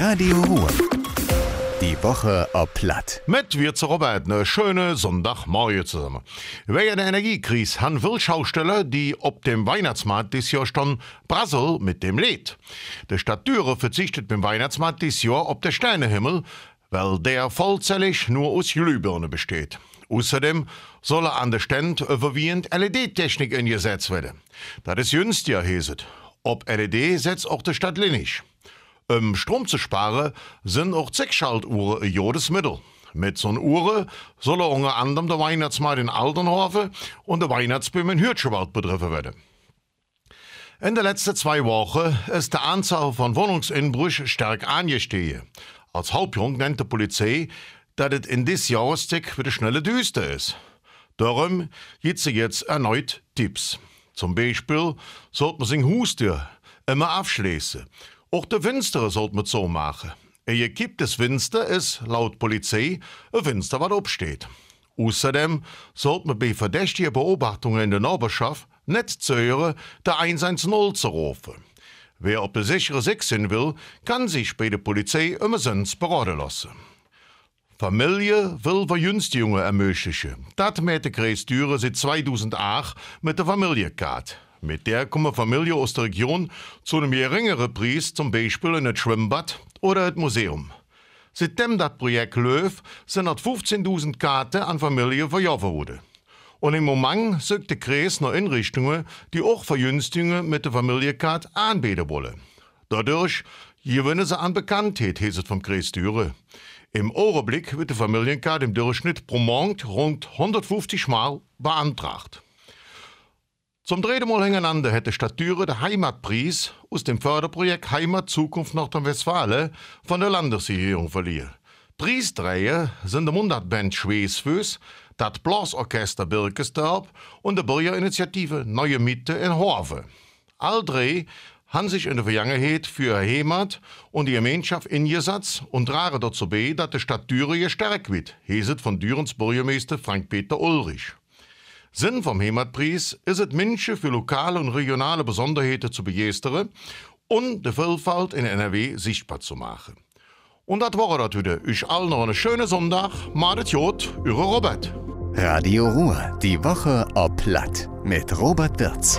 Radio Ruhr. Die Woche ob Platt. Mit wir zu Robert eine schöne Sonntagmorgen zusammen. Wegen der Energiekrise haben viele Schausteller, die ob dem Weihnachtsmarkt dieses Jahr stehen, Brassel mit dem Lied. Der Stadt Düre verzichtet beim Weihnachtsmarkt dieses Jahr auf der Sternehimmel, weil der vollzählig nur aus Glühbirne besteht. Außerdem soll an der Stand überwiegend LED-Technik eingesetzt werden. Das ist günstiger, heset. Ob LED setzt auch die Stadt Linnig. Um Strom zu sparen, sind auch Zickschaltuhren ein jodes Mittel. Mit so Uhren soll unter anderem der Weihnachtsmarkt in Aldenhofen und der Weihnachtsbaum in Hürtschewald betroffen werden. In den letzten zwei Wochen ist die Anzahl von Wohnungsinbrüchen stark angestiegen. Als Hauptgrund nennt die Polizei, dass es in diesem Jahreszeit wieder schnelle düster ist. Darum gibt sie jetzt erneut Tipps. Zum Beispiel sollte man sein Haustür immer abschließen. Auch die Fenster sollte man so machen. Ein gekipptes Fenster ist, laut Polizei, ein Fenster, was absteht. Außerdem sollte man bei verdächtigen Beobachtungen in der Nachbarschaft nicht zögern, der 110 zu rufen. Wer auf der sichere Sechs sein will, kann sich bei der Polizei immer sonst beraten lassen. Familie will Verjünstigungen ermöglichen. Das mit der Kreis seit 2008 mit der Familienkarte. Mit der kommen Familien aus der Region zu einem geringeren Preis, zum Beispiel in ein Schwimmbad oder ein Museum. Seitdem das Projekt läuft, sind 15.000 Karten an Familien verjagt worden. Und im Moment sucht der Kreis noch Einrichtungen, die auch Verjünstigungen mit der Familienkarte anbieten wollen. Dadurch gewinnen sie an Bekanntheit, heißt es vom Kreis Düren. Im Augenblick wird die Familienkarte im Durchschnitt pro Monat rund 150 Mal beantragt. Zum dritten Mal hintereinander hätte Stadt Düren den Heimatpreis aus dem Förderprojekt Heimat Zukunft Nordrhein-Westfalen von der Landesregierung verliehen. Preisträger sind die Mundartband Schwesfüß, das Blasorchester Birkestorp und die Bürgerinitiative Neue Mitte in Horve. All drei haben sich in der Vergangenheit für Heimat und die Gemeinschaft eingesetzt und tragen dazu bei, dass die Stadt Düren gestärkt wird, heißt von Dürens Bürgermeister Frank-Peter Ulrich. Sinn vom Heimatpreis ist es, Menschen für lokale und regionale Besonderheiten zu begeistern und die Vielfalt in NRW sichtbar zu machen. Und das war das wieder. Euch allen noch einen schönen Sonntag. Madet Jod, eure Robert. Radio Ruhr. Die Woche ob Platt. Mit Robert Wirz.